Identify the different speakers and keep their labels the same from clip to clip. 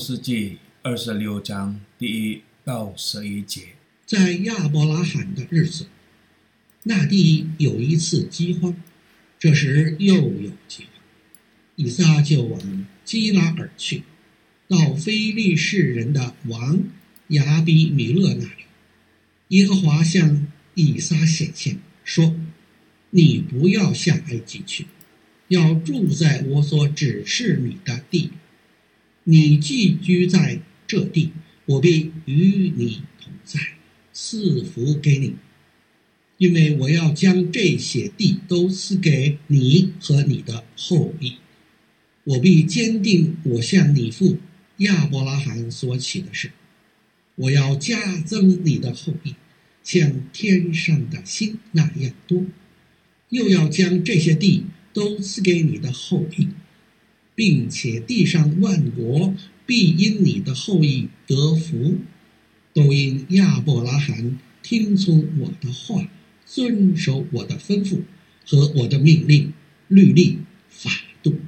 Speaker 1: 世纪二十六章第一到十一节，
Speaker 2: 在亚伯拉罕的日子，那地有一次饥荒，这时又有饥荒，以撒就往基拉尔去，到非利士人的王亚比米勒那里。耶和华向以撒显现，说：“你不要下埃及去，要住在我所指示你的地。你寄居在这地，我必与你同在，赐福给你，因为我要将这些地都赐给你和你的后裔。我必坚定我向你父亚伯拉罕所起的事。”我要加增你的后裔，像天上的星那样多，又要将这些地都赐给你的后裔，并且地上万国必因你的后裔得福，都因亚伯拉罕听从我的话，遵守我的吩咐和我的命令、律例、法度。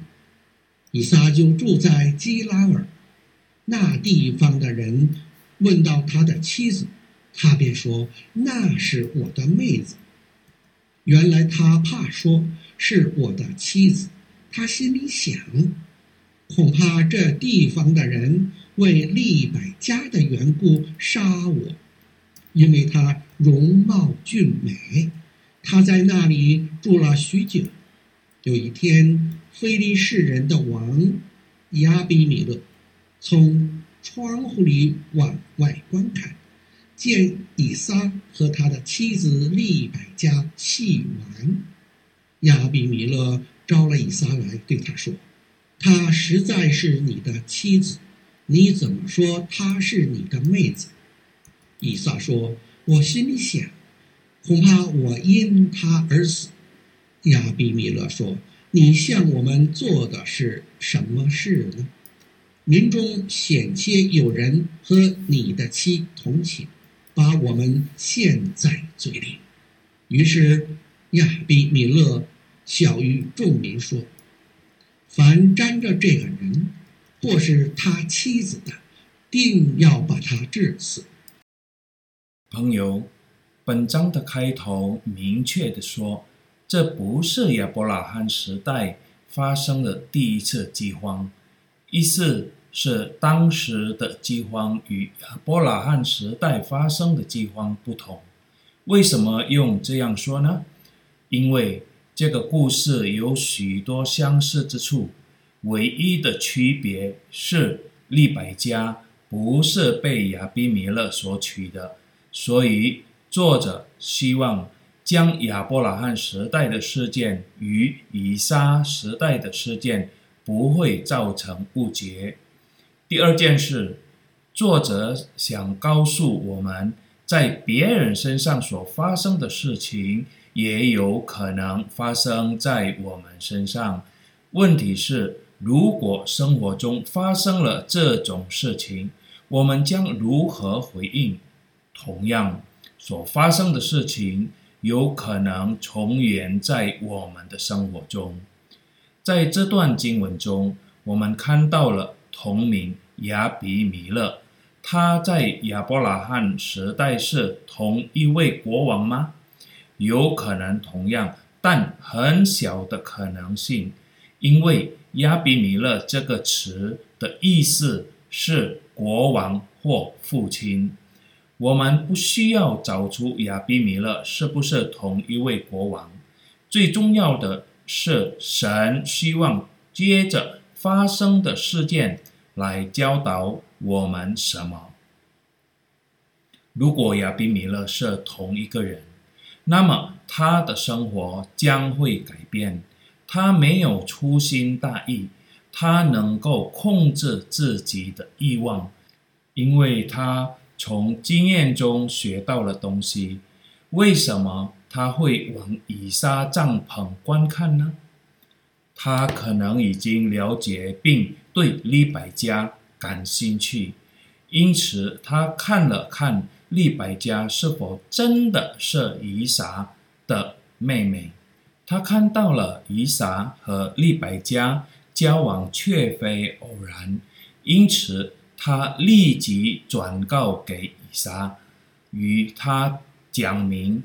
Speaker 2: 以撒就住在基拉耳，那地方的人。问到他的妻子，他便说：“那是我的妹子。”原来他怕说是我的妻子，他心里想，恐怕这地方的人为利百加的缘故杀我，因为他容貌俊美，他在那里住了许久。有一天，非利士人的王亚比米勒从窗户里往外观看，见以撒和他的妻子利百加戏玩。亚比米勒招了以撒来，对他说：“她实在是你的妻子，你怎么说她是你的妹子？”以撒说：“我心里想，恐怕我因她而死。”亚比米勒说：“你向我们做的是什么事呢？”民中险些有人和你的妻同寝，把我们陷在罪里。于是亚比米勒小于众民说：“凡沾着这个人，或是他妻子的，定要把他治死。”
Speaker 1: 朋友，本章的开头明确地说，这不是亚伯拉罕时代发生的第一次饥荒。意思是，当时的饥荒与亚伯拉罕时代发生的饥荒不同。为什么用这样说呢？因为这个故事有许多相似之处，唯一的区别是利百加不是被亚比米勒所娶的，所以作者希望将亚伯拉罕时代的事件与以撒时代的事件。不会造成误解。第二件事，作者想告诉我们，在别人身上所发生的事情，也有可能发生在我们身上。问题是，如果生活中发生了这种事情，我们将如何回应？同样，所发生的事情有可能重演在我们的生活中。在这段经文中，我们看到了同名亚比米勒，他在亚伯拉罕时代是同一位国王吗？有可能同样，但很小的可能性，因为亚比米勒这个词的意思是国王或父亲。我们不需要找出亚比米勒是不是同一位国王，最重要的。是神希望接着发生的事件来教导我们什么？如果亚比米勒是同一个人，那么他的生活将会改变。他没有粗心大意，他能够控制自己的欲望，因为他从经验中学到了东西。为什么？他会往以撒帐篷观看呢？他可能已经了解并对利百加感兴趣，因此他看了看利百加是否真的是以撒的妹妹。他看到了以撒和利百加交往却非偶然，因此他立即转告给以撒，与他讲明，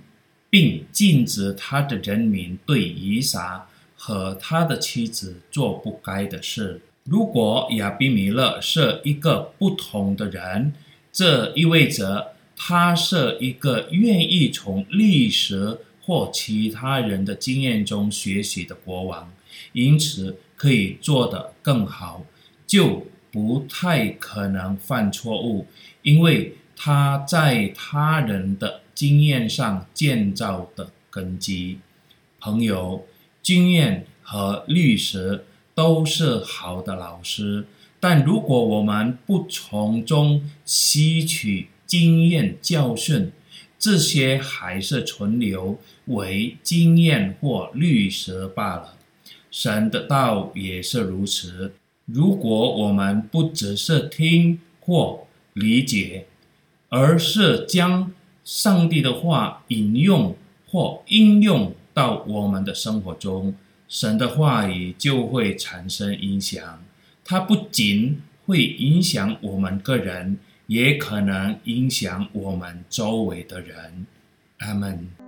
Speaker 1: 并禁止他的人民对以撒和他的妻子做不该的事。如果亚比米勒是一个不同的人，这意味着他是一个愿意从历史或其他人的经验中学习的国王，因此可以做得更好，就不太可能犯错误，因为他在他人的经验上建造的根基。朋友，经验和历史都是好的老师，但如果我们不从中吸取经验教训，这些还是存留为经验或历史罢了。神的道也是如此。如果我们不只是听或理解，而是将上帝的话引用或应用到我们的生活中，神的话语就会产生影响。它不仅会影响我们个人。也可能影响我们周围的人。阿门。